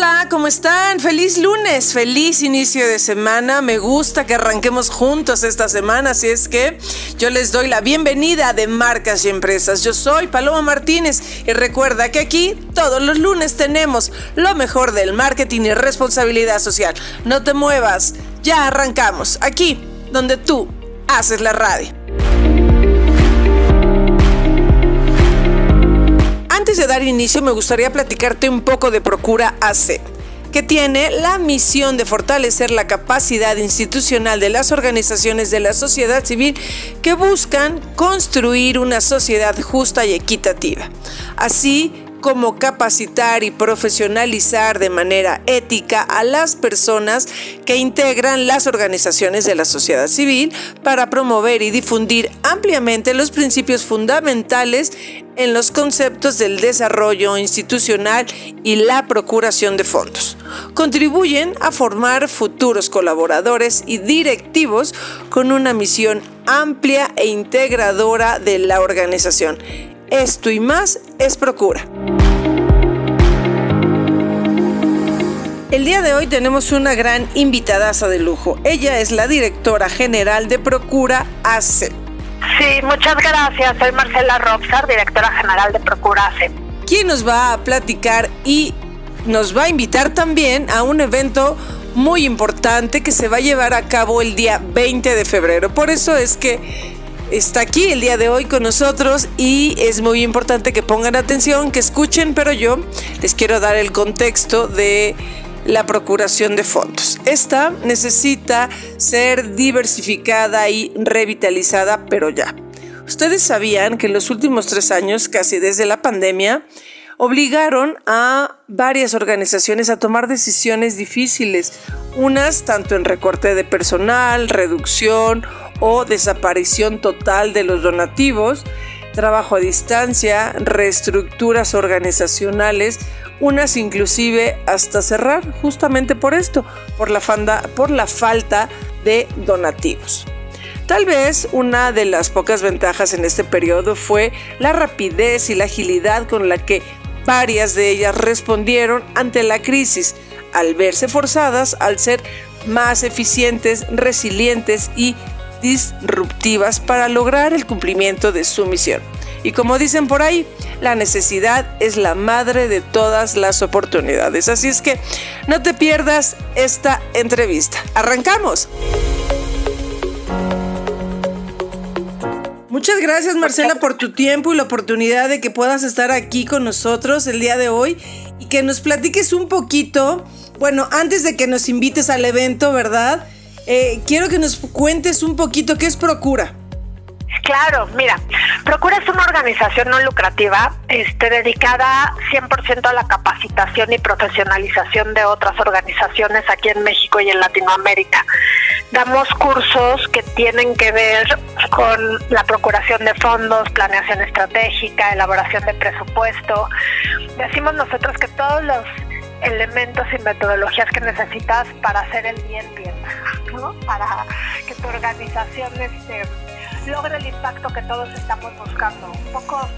Hola, ¿cómo están? Feliz lunes, feliz inicio de semana. Me gusta que arranquemos juntos esta semana, así es que yo les doy la bienvenida de Marcas y Empresas. Yo soy Paloma Martínez y recuerda que aquí todos los lunes tenemos lo mejor del marketing y responsabilidad social. No te muevas, ya arrancamos aquí donde tú haces la radio. Antes de dar inicio, me gustaría platicarte un poco de Procura AC que tiene la misión de fortalecer la capacidad institucional de las organizaciones de la sociedad civil que buscan construir una sociedad justa y equitativa. Así como capacitar y profesionalizar de manera ética a las personas que integran las organizaciones de la sociedad civil para promover y difundir ampliamente los principios fundamentales en los conceptos del desarrollo institucional y la procuración de fondos. Contribuyen a formar futuros colaboradores y directivos con una misión amplia e integradora de la organización esto y más es Procura. El día de hoy tenemos una gran invitadaza de lujo. Ella es la directora general de Procura AC. Sí, muchas gracias. Soy Marcela Robsar, directora general de Procura AC. Quien nos va a platicar y nos va a invitar también a un evento muy importante que se va a llevar a cabo el día 20 de febrero. Por eso es que está aquí el día de hoy con nosotros y es muy importante que pongan atención, que escuchen, pero yo les quiero dar el contexto de la procuración de fondos. Esta necesita ser diversificada y revitalizada, pero ya. Ustedes sabían que en los últimos tres años, casi desde la pandemia, obligaron a varias organizaciones a tomar decisiones difíciles, unas tanto en recorte de personal, reducción o desaparición total de los donativos, trabajo a distancia, reestructuras organizacionales, unas inclusive hasta cerrar justamente por esto, por la, por la falta de donativos. Tal vez una de las pocas ventajas en este periodo fue la rapidez y la agilidad con la que varias de ellas respondieron ante la crisis, al verse forzadas al ser más eficientes, resilientes y disruptivas para lograr el cumplimiento de su misión. Y como dicen por ahí, la necesidad es la madre de todas las oportunidades. Así es que no te pierdas esta entrevista. ¡Arrancamos! Muchas gracias Marcela por tu tiempo y la oportunidad de que puedas estar aquí con nosotros el día de hoy y que nos platiques un poquito, bueno, antes de que nos invites al evento, ¿verdad? Eh, quiero que nos cuentes un poquito qué es Procura. Claro, mira, Procura es una organización no lucrativa este, dedicada 100% a la capacitación y profesionalización de otras organizaciones aquí en México y en Latinoamérica. Damos cursos que tienen que ver con la procuración de fondos, planeación estratégica, elaboración de presupuesto. Decimos nosotros que todos los elementos y metodologías que necesitas para hacer el bien bien, ¿no? Para que tu organización este, logre el impacto que todos estamos buscando. Un poco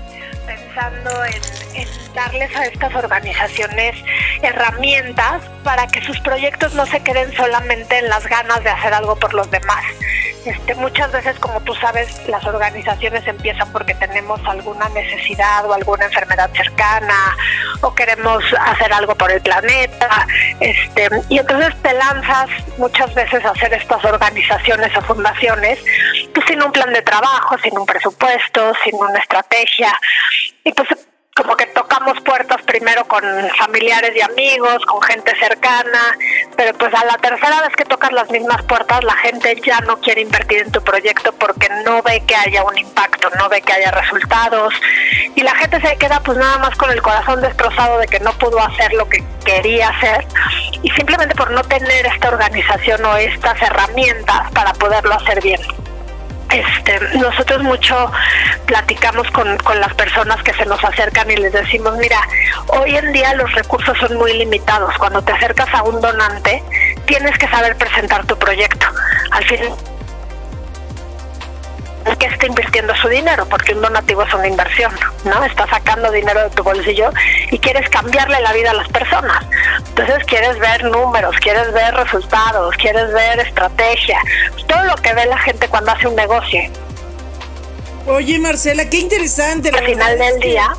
pensando en, darles a estas organizaciones herramientas para que sus proyectos no se queden solamente en las ganas de hacer algo por los demás, este, muchas veces, como tú sabes, las organizaciones empiezan porque tenemos alguna necesidad o alguna enfermedad cercana o queremos hacer algo por el planeta. Este, y entonces te lanzas muchas veces a hacer estas organizaciones o fundaciones pues, sin un plan de trabajo, sin un presupuesto, sin una estrategia. Y pues como que tocamos puertas primero con familiares y amigos, con gente cercana, pero pues a la tercera vez que tocas las mismas puertas la gente ya no quiere invertir en tu proyecto porque no ve que haya un impacto, no ve que haya resultados y la gente se queda pues nada más con el corazón destrozado de que no pudo hacer lo que quería hacer y simplemente por no tener esta organización o estas herramientas para poderlo hacer bien. Este, nosotros mucho platicamos con, con, las personas que se nos acercan y les decimos, mira, hoy en día los recursos son muy limitados. Cuando te acercas a un donante, tienes que saber presentar tu proyecto. Al fin que está invirtiendo su dinero, porque un donativo es una inversión, ¿no? Está sacando dinero de tu bolsillo y quieres cambiarle la vida a las personas. Entonces quieres ver números, quieres ver resultados, quieres ver estrategia, todo lo que ve la gente cuando hace un negocio. Oye, Marcela, qué interesante. Al final del día.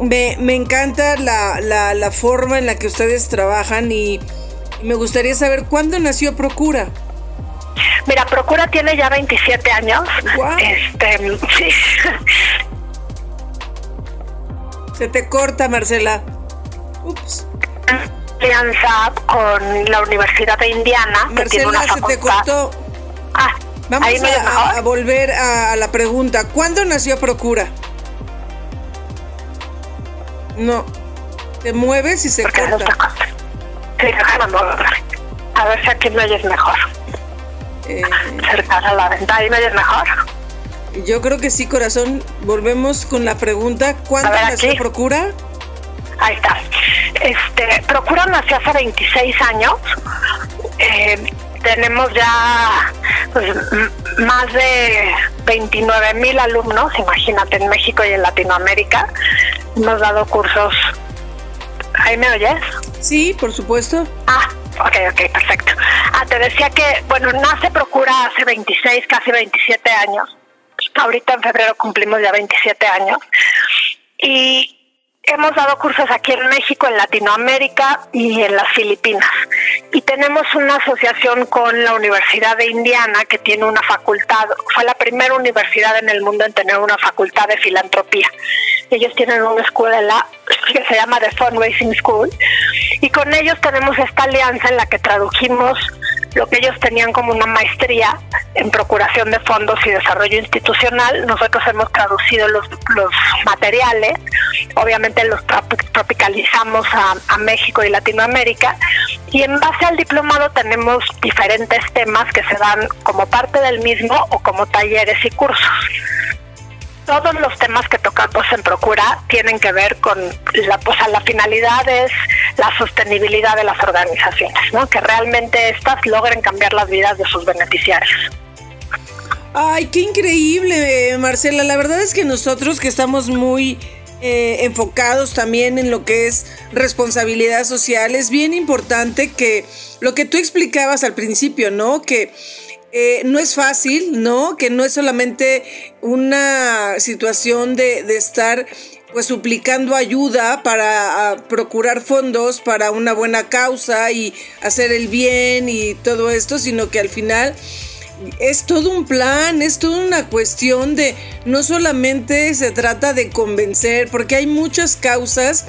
Me, me encanta la, la, la forma en la que ustedes trabajan y me gustaría saber cuándo nació Procura. Mira, Procura tiene ya 27 años. Este, sí. Se te corta, Marcela. Ups. Alianza con la Universidad de Indiana. Marcela, se te cortó. Ah, Vamos a, a, volver a la pregunta. ¿Cuándo nació Procura? No. Te mueves y se corta. Sí, A ver si aquí me oyes mejor. Eh, Cercar a la venta, ahí me oyes mejor. Yo creo que sí, corazón. Volvemos con la pregunta. ¿Cuándo nació Procura? Ahí está. Este, Procura nació hace 26 años. Eh, tenemos ya pues, más de 29 mil alumnos, imagínate, en México y en Latinoamérica. Hemos dado cursos. ¿Ahí me oyes? Sí, por supuesto. Ah, ok, ok, perfecto. Ah, te decía que, bueno, nace Procura hace 26, casi 27 años. Ahorita en febrero cumplimos ya 27 años. Y hemos dado cursos aquí en México, en Latinoamérica y en las Filipinas. Y tenemos una asociación con la Universidad de Indiana que tiene una facultad, fue la primera universidad en el mundo en tener una facultad de filantropía. Ellos tienen una escuela que se llama The Fundraising School y con ellos tenemos esta alianza en la que tradujimos lo que ellos tenían como una maestría en procuración de fondos y desarrollo institucional. Nosotros hemos traducido los, los materiales, obviamente los tropicalizamos a, a, México y Latinoamérica y en base al diplomado tenemos diferentes temas que se dan como parte del mismo o como talleres y cursos todos los temas que tocamos en Procura tienen que ver con la, pues, la finalidad es la sostenibilidad de las organizaciones, ¿no? que realmente estas logren cambiar las vidas de sus beneficiarios. Ay, qué increíble, Marcela. La verdad es que nosotros que estamos muy eh, enfocados también en lo que es responsabilidad social, es bien importante que lo que tú explicabas al principio, ¿no? Que eh, no es fácil, ¿no? Que no es solamente una situación de, estar pues suplicando ayuda para procurar fondos para una buena causa y hacer el bien y todo esto, sino que al final es todo un plan, es toda una cuestión de no solamente se trata de convencer, porque hay muchas causas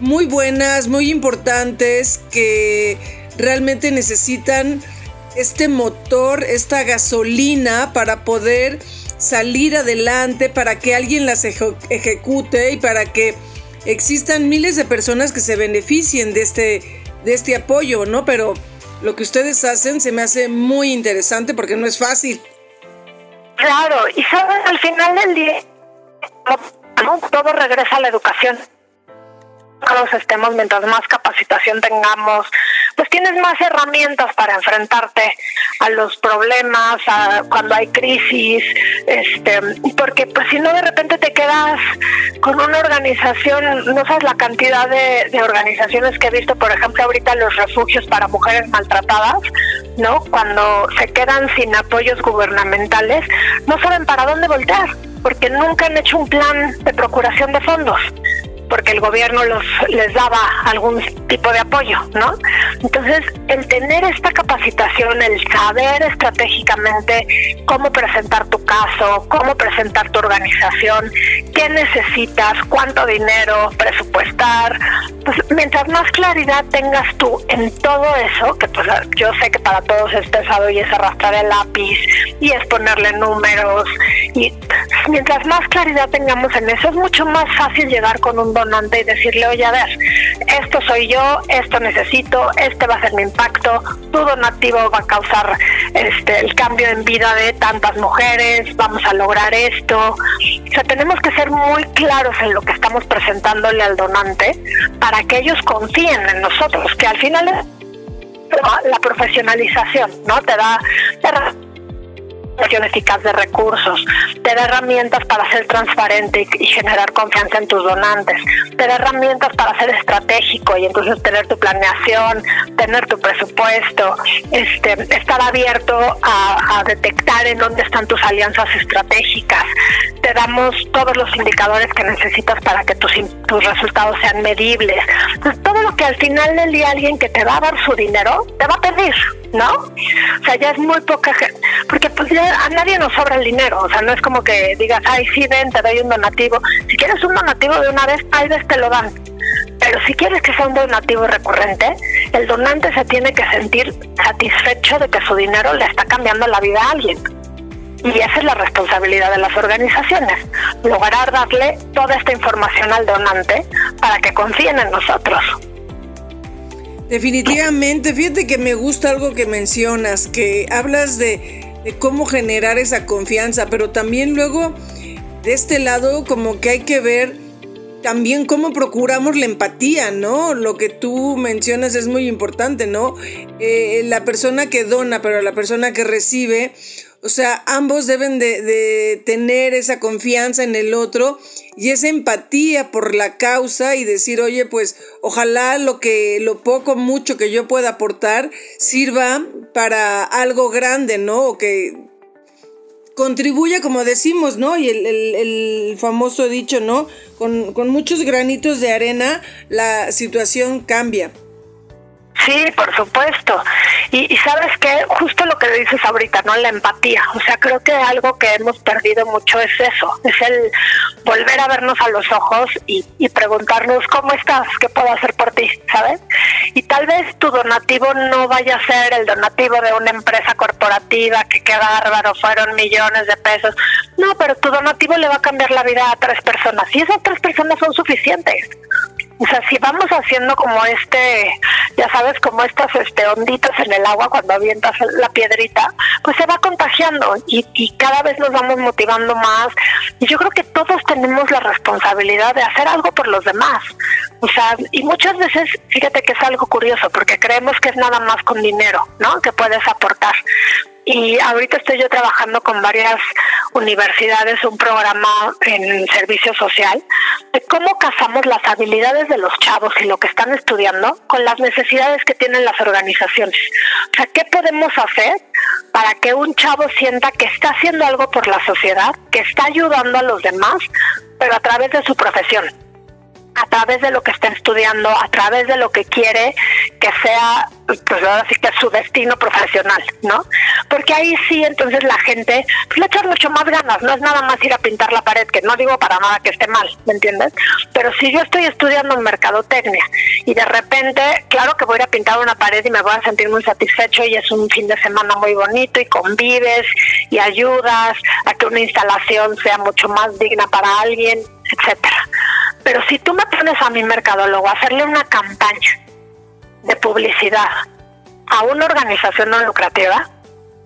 muy buenas, muy importantes que realmente necesitan este motor, esta gasolina para poder salir adelante, para que alguien las ejecute y para que existan miles de personas que se beneficien de este, de este apoyo, ¿no? Pero lo que ustedes hacen se me hace muy interesante porque no es fácil. Claro, y saben, al final del día, todo regresa a la educación todos estemos, mientras más capacitación tengamos, pues tienes más herramientas para enfrentarte a los problemas, a cuando hay crisis, este, porque pues si no de repente te quedas con una organización, no sabes la cantidad de, de organizaciones que he visto, por ejemplo, ahorita los refugios para mujeres maltratadas, ¿no? Cuando se quedan sin apoyos gubernamentales, no saben para dónde voltear, porque nunca han hecho un plan de procuración de fondos. Porque el gobierno los les daba algún tipo de apoyo, ¿no? Entonces, el tener esta capacitación, el saber estratégicamente cómo presentar tu caso, cómo presentar tu organización, qué necesitas, cuánto dinero presupuestar, pues mientras más claridad tengas tú en todo eso, que pues yo sé que para todos es pesado y es arrastrar el lápiz y es ponerle números y mientras más claridad tengamos en eso es mucho más fácil llegar con un donante y decirle, oye, a ver, esto soy yo, esto necesito, este va a ser mi impacto, tu donativo va a causar este el cambio en vida de tantas mujeres, vamos a lograr esto. O sea, tenemos que ser muy claros en lo que estamos presentándole al donante para que ellos confíen en nosotros, que al final la profesionalización, ¿no? Te da, da eficaz de recursos, te da herramientas para ser transparente y, generar confianza en tus donantes, te da herramientas para ser estratégico y entonces tener tu planeación, tener tu presupuesto, este, estar abierto a, detectar en dónde están tus alianzas estratégicas, te damos todos los indicadores que necesitas para que tus, tus resultados sean medibles. Entonces, todo lo que al final del día alguien que te va a dar su dinero, te va a pedir. ¿no? O sea, ya es muy poca gente, porque pues ya a nadie nos sobra el dinero, o sea, no es como que digas, ay, sí, ven, te doy un donativo. Si quieres un donativo de una vez, hay vez te lo dan. Pero si quieres que sea un donativo recurrente, el donante se tiene que sentir satisfecho de que su dinero le está cambiando la vida a alguien. Y esa es la responsabilidad de las organizaciones, lograr darle toda esta información al donante para que confíen en nosotros. Definitivamente, fíjate que me gusta algo que mencionas, que hablas de, cómo generar esa confianza, pero también luego de este lado como que hay que ver también cómo procuramos la empatía, ¿no? Lo que tú mencionas es muy importante, ¿no? Eh, la persona que dona, pero la persona que recibe, o sea, ambos deben de, tener esa confianza en el otro y esa empatía por la causa y decir, oye, pues ojalá lo que, lo poco, mucho que yo pueda aportar sirva para algo grande, ¿no? O que contribuya, como decimos, ¿no? Y el, famoso dicho, ¿no? Con, con muchos granitos de arena la situación cambia. Sí, por supuesto. Y, sabes que justo lo que dices ahorita, ¿no? La empatía. O sea, creo que algo que hemos perdido mucho es eso, es el volver a vernos a los ojos y, y preguntarnos cómo estás, qué puedo hacer por ti, ¿sabes? Y tal vez tu donativo no vaya a ser el donativo de una empresa corporativa que qué bárbaro, fueron millones de pesos. No, pero tu donativo le va a cambiar la vida a tres personas y esas tres personas son suficientes. O sea, si vamos haciendo como este, ya sabes, como estas este, onditas en el agua cuando avientas la piedrita, pues se va contagiando y, y cada vez nos vamos motivando más. Y yo creo que todos tenemos la responsabilidad de hacer algo por los demás. O sea, y muchas veces, fíjate que es algo curioso, porque creemos que es nada más con dinero, ¿no? Que puedes aportar. Y ahorita estoy yo trabajando con varias universidades, un programa en servicio social, de cómo casamos las habilidades de los chavos y lo que están estudiando con las necesidades que tienen las organizaciones. O sea, ¿qué podemos hacer para que un chavo sienta que está haciendo algo por la sociedad, que está ayudando a los demás, pero a través de su profesión? A través de lo que está estudiando, a través de lo que quiere que sea, pues ahora sí que su destino profesional, ¿no? Porque ahí sí, entonces la gente pues, le echa mucho más ganas, no es nada más ir a pintar la pared, que no digo para nada que esté mal, ¿me entiendes? Pero si yo estoy estudiando en mercadotecnia y de repente, claro que voy a ir a pintar una pared y me voy a sentir muy satisfecho y es un fin de semana muy bonito y convives y ayudas a que una instalación sea mucho más digna para alguien, etcétera. Pero si tú me pones a mi mercadólogo a hacerle una campaña de publicidad a una organización no lucrativa,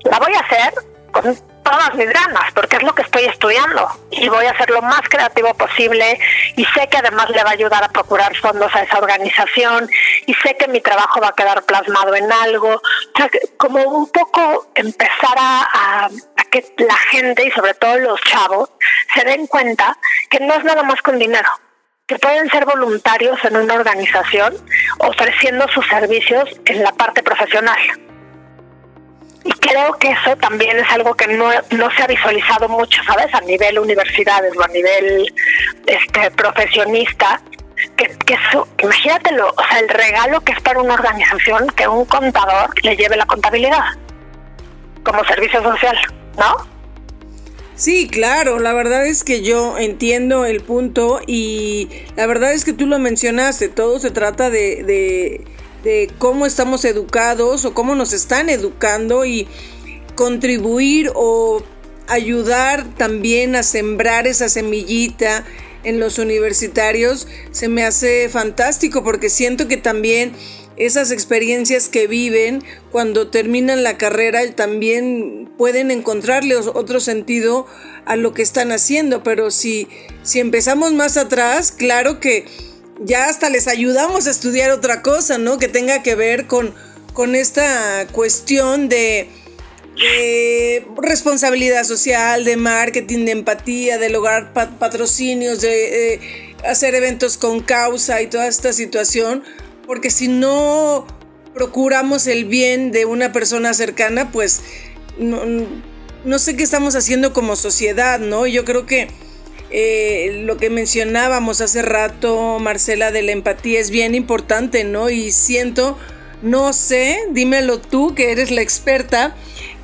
la voy a hacer con todas mis ganas, porque es lo que estoy estudiando. Y voy a ser lo más creativo posible y sé que además le va a ayudar a procurar fondos a esa organización y sé que mi trabajo va a quedar plasmado en algo, o sea, como un poco empezar a, a que la gente y sobre todo los chavos se den cuenta que no es nada más con dinero, pueden ser voluntarios en una organización ofreciendo sus servicios en la parte profesional. Y creo que eso también es algo que no, se ha visualizado mucho, ¿sabes? A nivel universidades o a nivel este, profesionista, que, que imagínatelo, o sea, el regalo que es para una organización que un contador le lleve la contabilidad como servicio social, ¿no? Sí, claro, la verdad es que yo entiendo el punto y la verdad es que tú lo mencionaste, todo se trata de, de, cómo estamos educados o cómo nos están educando y contribuir o ayudar también a sembrar esa semillita en los universitarios se me hace fantástico porque siento que también esas experiencias que viven cuando terminan la carrera también pueden encontrarle otro sentido a lo que están haciendo, pero si, si empezamos más atrás, claro que ya hasta les ayudamos a estudiar otra cosa, ¿no? Que tenga que ver con, con esta cuestión de, responsabilidad social, de marketing, de empatía, de lograr patrocinios, de hacer eventos con causa y toda esta situación, porque si no procuramos el bien de una persona cercana, pues no, sé qué estamos haciendo como sociedad, ¿no? Yo creo que eh, lo que mencionábamos hace rato, Marcela, de la empatía es bien importante, ¿no? Y siento, no sé, dímelo tú, que eres la experta,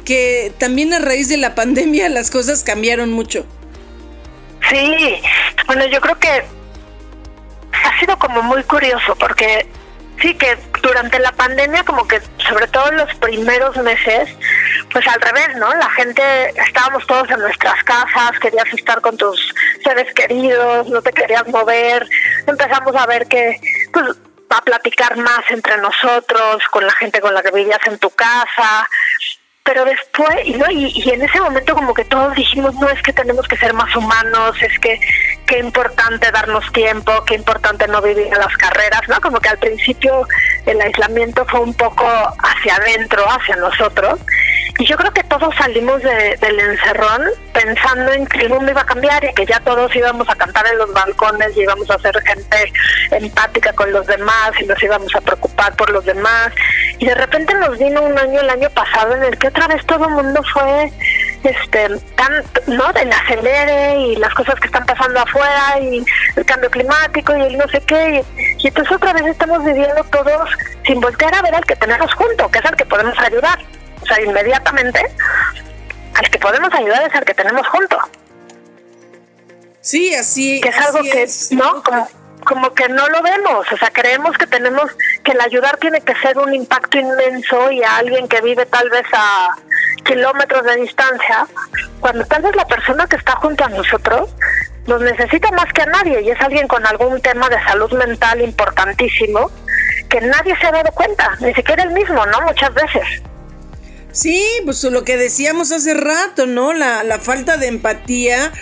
que también a raíz de la pandemia las cosas cambiaron mucho. Sí, bueno, yo creo que ha sido como muy curioso porque Sí, que durante la pandemia, como que sobre todo en los primeros meses, pues al revés, ¿no? La gente, estábamos todos en nuestras casas, querías estar con tus seres queridos, no te querías mover, empezamos a ver que, pues, a platicar más entre nosotros, con la gente con la que vivías en tu casa, pero después, y, y, en ese momento como que todos dijimos, no, es que tenemos que ser más humanos, es que qué importante darnos tiempo, qué importante no vivir en las carreras, ¿no? Como que al principio el aislamiento fue un poco hacia adentro, hacia nosotros, y yo creo que todos salimos del encerrón pensando en que el mundo iba a cambiar y que ya todos íbamos a cantar en los balcones y íbamos a ser gente empática con los demás y nos íbamos a preocupar por los demás. Y de repente nos vino un año, el año pasado, en el que otra vez todo el mundo fue este tan no del acelere y las cosas que están pasando afuera y el cambio climático y el no sé qué. Y, y entonces otra vez estamos viviendo todos sin voltear a ver al que tenemos junto que es al que podemos ayudar sea, inmediatamente al que podemos ayudar es al que tenemos junto. Sí, así que es algo que no como como que no lo vemos, o sea, creemos que tenemos que el ayudar tiene que ser un impacto inmenso y a alguien que vive tal vez a kilómetros de distancia, cuando tal vez la persona que está junto a nosotros nos necesita más que a nadie y es alguien con algún tema de salud mental importantísimo que nadie se ha dado cuenta, ni siquiera el mismo, ¿no? Muchas veces. Sí, pues lo que decíamos hace rato, ¿no? La, la falta de empatía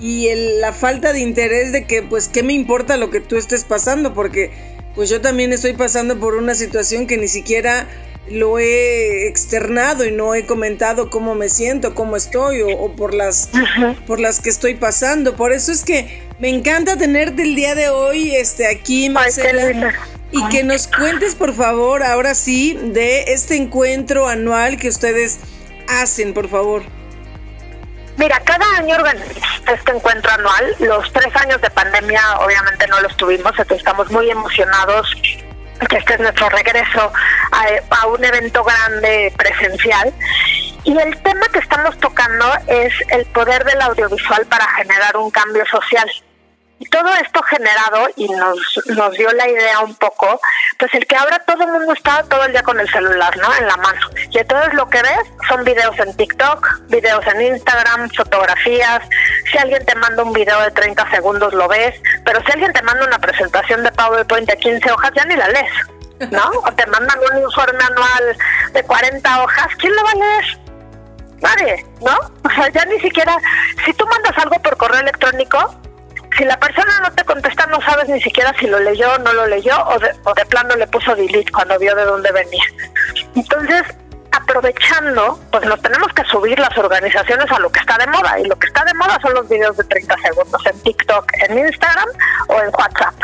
y la falta de interés de que, pues, ¿qué me importa lo que tú estés pasando? Porque, pues yo también estoy pasando por una situación que ni siquiera lo he externado y no he comentado cómo me siento, cómo estoy o, por las por las que estoy pasando. Por eso es que me encanta tenerte el día de hoy este aquí Marcela y que nos cuentes, por favor, ahora sí, de este encuentro anual que ustedes hacen, por favor. Mira, cada año organizamos este encuentro anual. Los tres años de pandemia obviamente no los tuvimos, entonces estamos muy emocionados que este es nuestro regreso a, a un evento grande presencial. Y el tema que estamos tocando es el poder del audiovisual para generar un cambio social. Y todo esto generado y nos, nos dio la idea un poco, pues el que ahora todo el mundo está todo el día con el celular, ¿no? En la mano. Y entonces lo que ves son videos en TikTok, videos en Instagram, fotografías. Si alguien te manda un video de 30 segundos lo ves, pero si alguien te manda una presentación de PowerPoint de 15 hojas ya ni la lees, ¿no? O te mandan un informe anual de 40 hojas, ¿quién lo va a leer? Nadie, ¿no? O sea, ya ni siquiera, si tú mandas algo por correo electrónico, si la persona no te contesta, no sabes ni siquiera si lo leyó o no lo leyó, o de, o de plano le puso delete cuando vio de dónde venía. Entonces, aprovechando, pues nos tenemos que subir las organizaciones a lo que está de moda. Y lo que está de moda son los videos de 30 segundos en TikTok, en Instagram o en WhatsApp.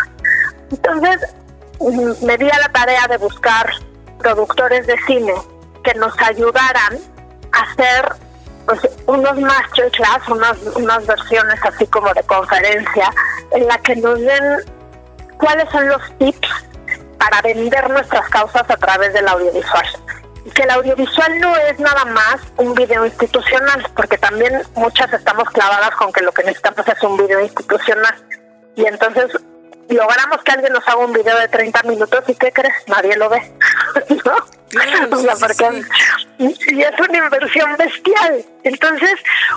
Entonces, me di a la tarea de buscar productores de cine que nos ayudaran a hacer pues, unos masterclass, unas, unas versiones así como de conferencia, en la que nos den cuáles son los tips para vender nuestras causas a través del audiovisual. Que el audiovisual no es nada más un video institucional, porque también muchas estamos clavadas con que lo que necesitamos es un video institucional. Y entonces logramos que alguien nos haga un video de 30 minutos y ¿qué crees? Nadie lo ve. ¿No? o sea, porque y es una inversión bestial. Entonces,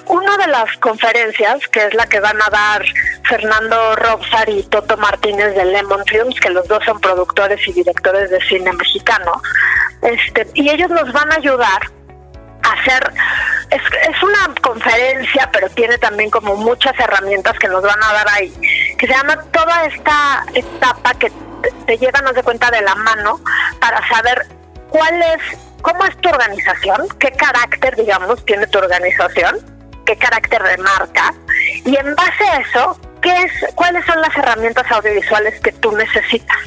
una de las conferencias, que es la que van a dar Fernando Robsar y Toto Martínez de Lemon Films, que los dos son productores y directores de cine mexicano, este, y ellos nos van a ayudar hacer, es, es una conferencia, pero tiene también como muchas herramientas que nos van a dar ahí que se llama toda esta etapa que te llevan, de cuenta, de la mano para saber cuál es, cómo es tu organización, qué carácter, digamos, tiene tu organización, qué carácter de marca, y en base a eso, ¿qué es, cuáles son las herramientas audiovisuales que tú necesitas.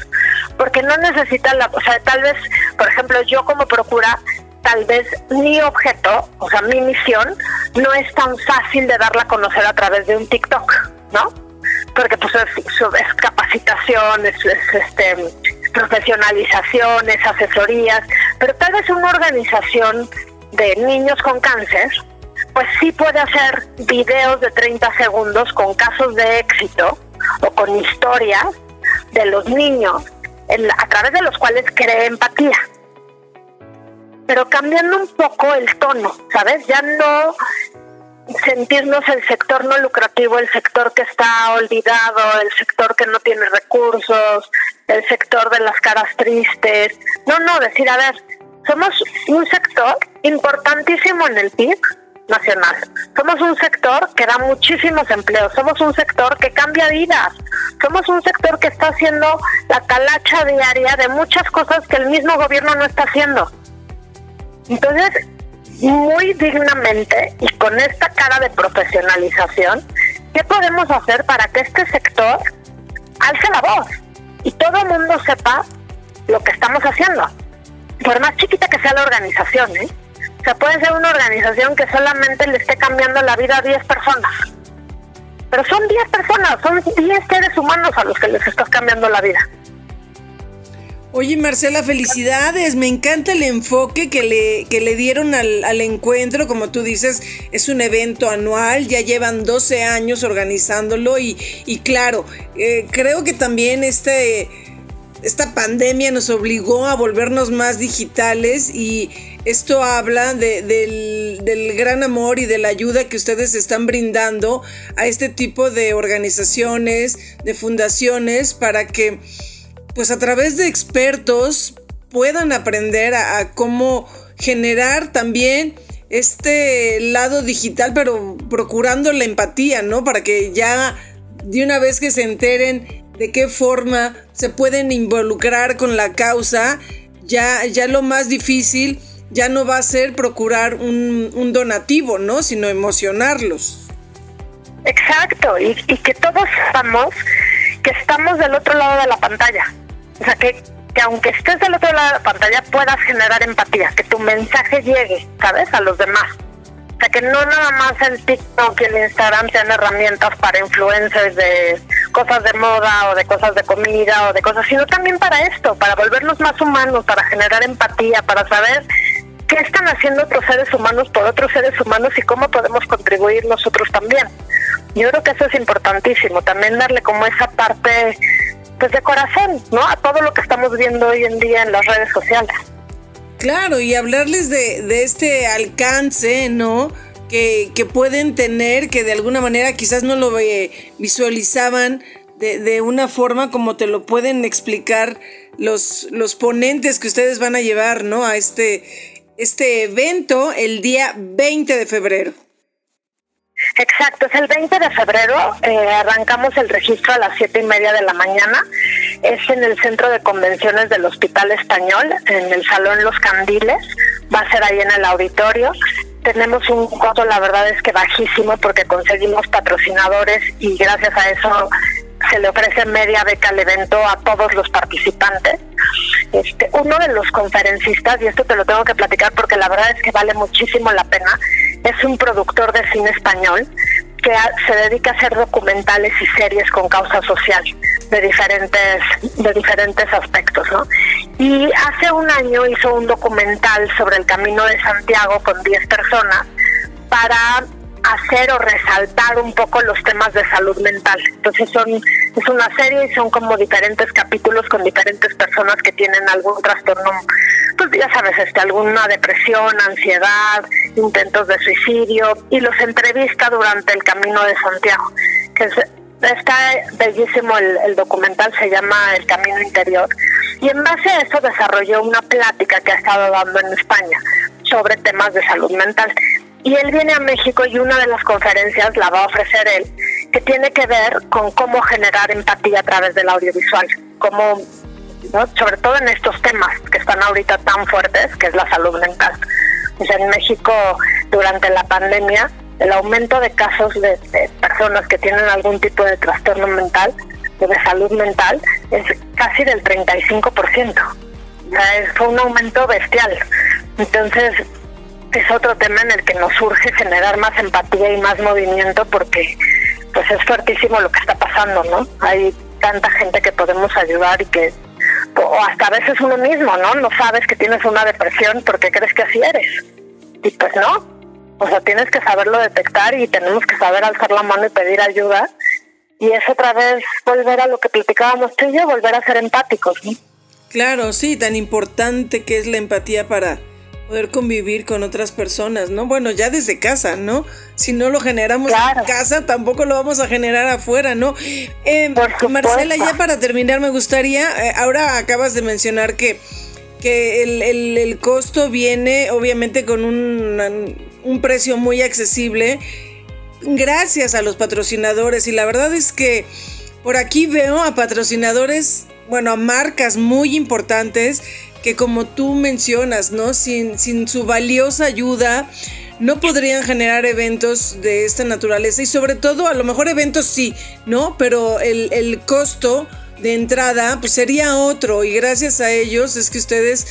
Porque no necesitas la, o sea, tal vez, por ejemplo, yo como procura, tal vez mi objeto, o sea, mi misión, no es tan fácil de darla a conocer a través de un TikTok, ¿no? porque pues es, capacitación, es, este, profesionalización, es asesorías, pero tal vez una organización de niños con cáncer, pues sí puede hacer videos de 30 segundos con casos de éxito o con historias de los niños a través de los cuales cree empatía. Pero cambiando un poco el tono, ¿sabes? Ya no sentirnos el sector no lucrativo, el sector que está olvidado, el sector que no tiene recursos, el sector de las caras tristes. No, no, decir, a ver, somos un sector importantísimo en el PIB nacional. Somos un sector que da muchísimos empleos, somos un sector que cambia vidas, somos un sector que está haciendo la talacha diaria de muchas cosas que el mismo gobierno no está haciendo. Entonces, muy dignamente y con esta cara de profesionalización, ¿qué podemos hacer para que este sector alce la voz y todo el mundo sepa lo que estamos haciendo? Por más chiquita que sea la organización, ¿eh? O sea, puede ser una organización que solamente le esté cambiando la vida a 10 personas. Pero son 10 personas, son 10 seres humanos a los que les estás cambiando la vida. Oye Marcela, felicidades, me encanta el enfoque que le, que le dieron al, encuentro, como tú dices, es un evento anual, ya llevan 12 años organizándolo y, y claro, eh, creo que también este, esta pandemia nos obligó a volvernos más digitales y esto habla del, del gran amor y de la ayuda que ustedes están brindando a este tipo de organizaciones, de fundaciones, para que pues a través de expertos puedan aprender a, cómo generar también este lado digital, pero procurando la empatía, ¿no? Para que ya de una vez que se enteren de qué forma se pueden involucrar con la causa, ya, ya lo más difícil ya no va a ser procurar un, un donativo, ¿no? Sino emocionarlos. Exacto, y, y que todos sabemos que estamos del otro lado de la pantalla. O sea, que, que aunque estés del otro lado de la pantalla puedas generar empatía, que tu mensaje llegue, ¿sabes? A los demás. O sea, que no nada más el TikTok y el Instagram sean herramientas para influencers de cosas de moda o de cosas de comida o de cosas, sino también para esto, para volvernos más humanos, para generar empatía, para saber qué están haciendo otros seres humanos por otros seres humanos y cómo podemos contribuir nosotros también. Yo creo que eso es importantísimo, también darle como esa parte pues de corazón, ¿no? A todo lo que estamos viendo hoy en día en las redes sociales. Claro, y hablarles de, de este alcance, ¿no? Que, que, pueden tener, que de alguna manera quizás no lo visualizaban de, de, una forma como te lo pueden explicar los, los ponentes que ustedes van a llevar, ¿no? A este, este evento el día 20 de febrero. Exacto, es el 20 de febrero, eh, arrancamos el registro a las siete y media de la mañana, es en el centro de convenciones del Hospital Español, en el Salón Los Candiles, va a ser ahí en el auditorio. Tenemos un costo, la verdad es que bajísimo, porque conseguimos patrocinadores y gracias a eso se le ofrece media beca al evento a todos los participantes. Este, uno de los conferencistas, y esto te lo tengo que platicar porque la verdad es que vale muchísimo la pena, es un productor de cine español que se dedica a hacer documentales y series con causa social de diferentes de diferentes aspectos, ¿no? Y hace un año hizo un documental sobre el Camino de Santiago con 10 personas para hacer o resaltar un poco los temas de salud mental. Entonces son es una serie y son como diferentes capítulos con diferentes personas que tienen algún trastorno, pues ya sabes, este alguna depresión, ansiedad, intentos de suicidio y los entrevista durante el Camino de Santiago, que está bellísimo el, el documental, se llama El Camino Interior. Y en base a eso desarrolló una plática que ha estado dando en España sobre temas de salud mental. Y él viene a México y una de las conferencias la va a ofrecer él, que tiene que ver con cómo generar empatía a través del audiovisual, cómo, sobre todo en estos temas que están ahorita tan fuertes, que es la salud mental. Pues en México, durante la pandemia, el aumento de casos de, personas que tienen algún tipo de trastorno mental de salud mental es casi del 35%. O sea, fue un aumento bestial. Entonces, es otro tema en el que nos urge generar más empatía y más movimiento porque pues es fuertísimo lo que está pasando, ¿no? Hay tanta gente que podemos ayudar y que o hasta a veces uno mismo, ¿no? No sabes que tienes una depresión porque crees que así eres. Y pues no. O sea, tienes que saberlo detectar y tenemos que saber alzar la mano y pedir ayuda. Y es otra vez volver a lo que platicábamos tú y yo, volver a ser empáticos, ¿no? Claro, sí, tan importante que es la empatía para poder convivir con otras personas, ¿no? Bueno, ya desde casa, ¿no? Si no lo generamos en casa, tampoco lo vamos a generar afuera, ¿no? Eh, Marcela, ya para terminar, me gustaría, eh, ahora acabas de mencionar que, que el, el, costo viene obviamente con un, un precio muy accesible gracias a los patrocinadores y la verdad es que por aquí veo a patrocinadores, bueno, a marcas muy importantes que como tú mencionas, ¿no? Sin, sin su valiosa ayuda no podrían generar eventos de esta naturaleza y sobre todo a lo mejor eventos sí, ¿no? Pero el, el costo de entrada pues sería otro y gracias a ellos es que ustedes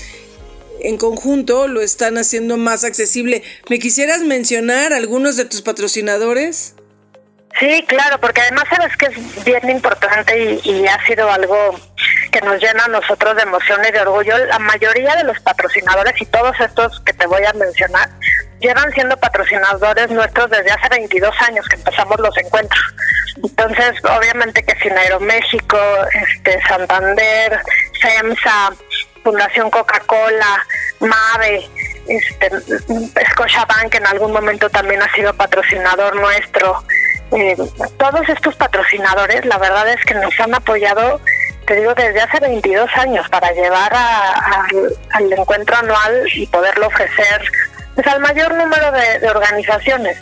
en conjunto lo están haciendo más accesible. ¿Me quisieras mencionar algunos de tus patrocinadores? Sí, claro, porque además sabes que es bien importante y, ha sido algo que nos llena a nosotros de emoción y de orgullo. La mayoría de los patrocinadores y todos estos que te voy a mencionar llevan siendo patrocinadores nuestros desde hace 22 años que empezamos los encuentros. Entonces, obviamente que sin Aeroméxico, este, Santander, SEMSA, Fundación Coca-Cola, MAVE, este, Scotiabank en algún momento también ha sido patrocinador nuestro. Eh, todos estos patrocinadores, la verdad es que nos han apoyado, te digo, desde hace 22 años para llevar al encuentro anual y poderlo ofrecer pues, al mayor número de, organizaciones.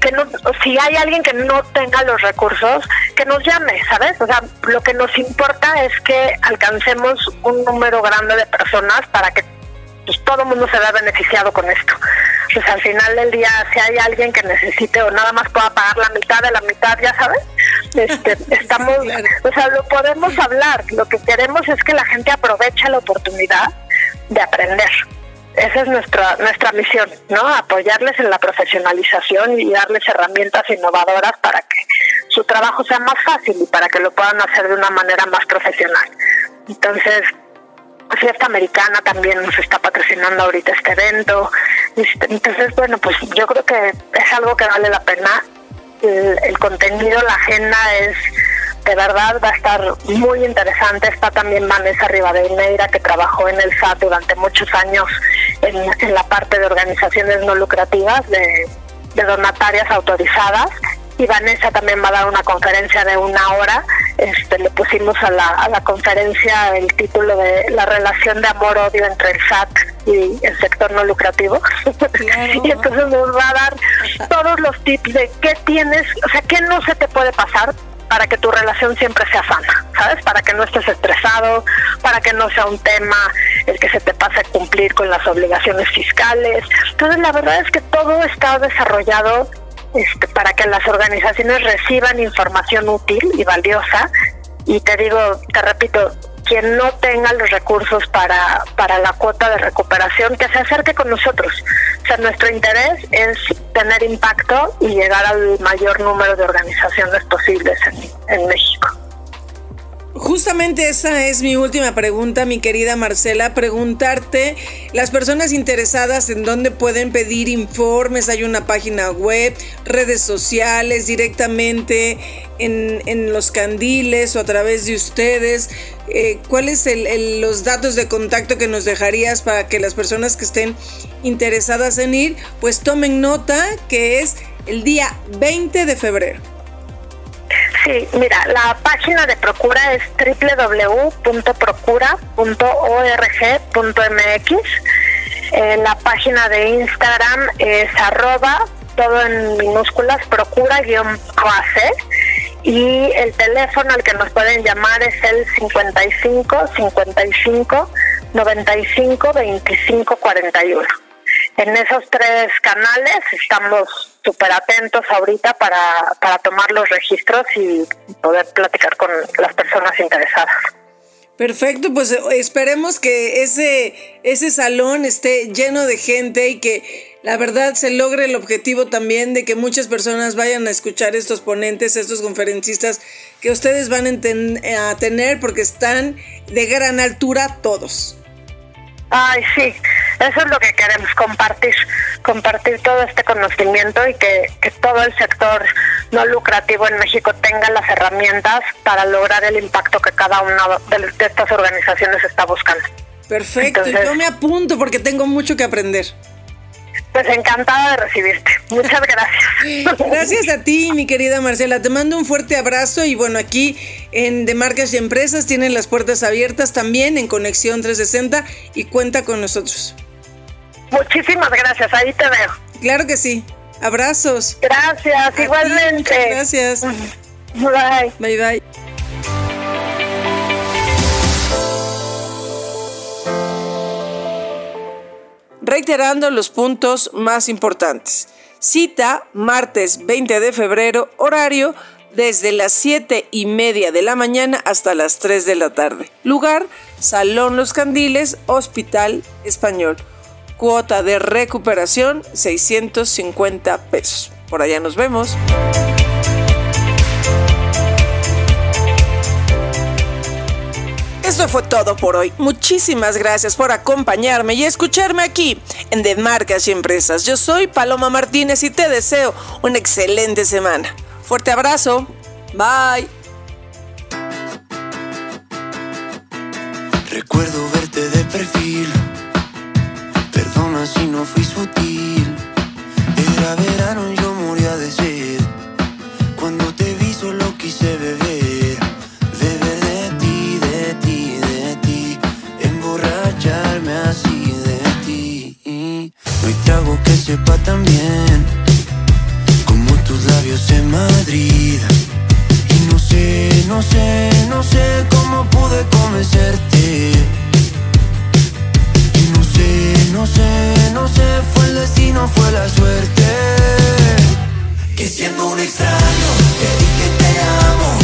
que no, si hay alguien que no tenga los recursos, que nos llame, ¿sabes? O sea, lo que nos importa es que alcancemos un número grande de personas para que pues todo el mundo se vea beneficiado con esto. Pues al final del día, si hay alguien que necesite o nada más pueda pagar la mitad de la mitad, ya sabes, este, estamos, o sea, lo podemos hablar. Lo que queremos es que la gente aproveche la oportunidad de aprender. Esa es nuestra nuestra misión, ¿no? Apoyarles en la profesionalización y darles herramientas innovadoras para que su trabajo sea más fácil y para que lo puedan hacer de una manera más profesional. Entonces, Fiesta Americana también nos está patrocinando ahorita este evento. Este, entonces, bueno, pues yo creo que es algo que vale la pena. El, contenido, la agenda es de verdad va a estar muy interesante. Está también Vanessa Rivadeneira, que trabajó en el SAT durante muchos años en, en la parte de organizaciones no lucrativas, de, de donatarias autorizadas y Vanessa también va a dar una conferencia de una hora. Este, le pusimos a la, a la conferencia el título de la relación de amor-odio entre el SAT y el sector no lucrativo. y entonces nos va a dar todos los tips de qué tienes, o sea, qué no se te puede pasar para que tu relación siempre sea sana, ¿sabes? Para que no estés estresado, para que no sea un tema el que se te pase a cumplir con las obligaciones fiscales. Entonces, la verdad es que todo está desarrollado este, para que las organizaciones reciban información útil y valiosa. Y te digo, te repito, quien no tenga los recursos para, para la cuota de recuperación, que se acerque con nosotros. O sea, nuestro interés es tener impacto y llegar al mayor número de organizaciones posibles en México. Justamente esa es mi última pregunta, mi querida Marcela. Preguntarte, las personas interesadas en dónde pueden pedir informes, hay una página web, redes sociales, directamente en, los candiles o a través de ustedes. Eh, ¿Cuáles son los datos de contacto que nos dejarías para que las personas que estén interesadas en ir, pues tomen nota que es el día 20 de febrero? Sí, mira, la página de Procura es www.procura.org.mx. Eh, la página de Instagram es arroba, todo en minúsculas, procura-ac. Y el teléfono al que nos pueden llamar es el 55 55 95 25 41 en esos tres canales estamos súper atentos ahorita para, para tomar los registros y poder platicar con las personas interesadas. Perfecto, pues eh, esperemos que ese, ese salón esté lleno de gente y que la verdad se logre el objetivo también de que muchas personas vayan a escuchar estos ponentes, estos conferencistas que ustedes van a tener porque están de gran altura todos. Ay, sí, eso es lo que queremos compartir, compartir todo este conocimiento y que, todo el sector no lucrativo en México tenga las herramientas para lograr el impacto que cada una de, estas organizaciones está buscando. Perfecto, yo me apunto porque tengo mucho que aprender. Pues encantada de recibirte. Muchas gracias. Gracias a ti, mi querida Marcela. Te mando un fuerte abrazo y bueno, aquí en De Marcas y Empresas tienen las puertas abiertas también en Conexión 360 y cuenta con nosotros. Muchísimas gracias, ahí te veo. Claro que sí. Abrazos. Gracias, igualmente. gracias. Bye. Bye bye. reiterando los puntos más importantes. Cita martes 20 de febrero, horario desde las 7 y media de la mañana hasta las 3 de la tarde. Lugar, Salón Los Candiles, Hospital Español. Cuota de recuperación, 650 pesos. Por allá nos vemos. Esto fue todo por hoy. Muchísimas gracias por acompañarme y escucharme aquí en De Marcas y Empresas. Yo soy Paloma Martínez y te deseo una excelente semana. Fuerte abrazo. Bye. Recuerdo verte de perfil. Sutil. Era verano y yo moría de sed. Cuando te vi solo quise beber. que sepa tan bien como tus labios en Madrid. Y no sé, no sé, no sé cómo pude convencerte. No sé, no sé, fue el destino, fue la suerte. Que siendo un extraño te dije te amo,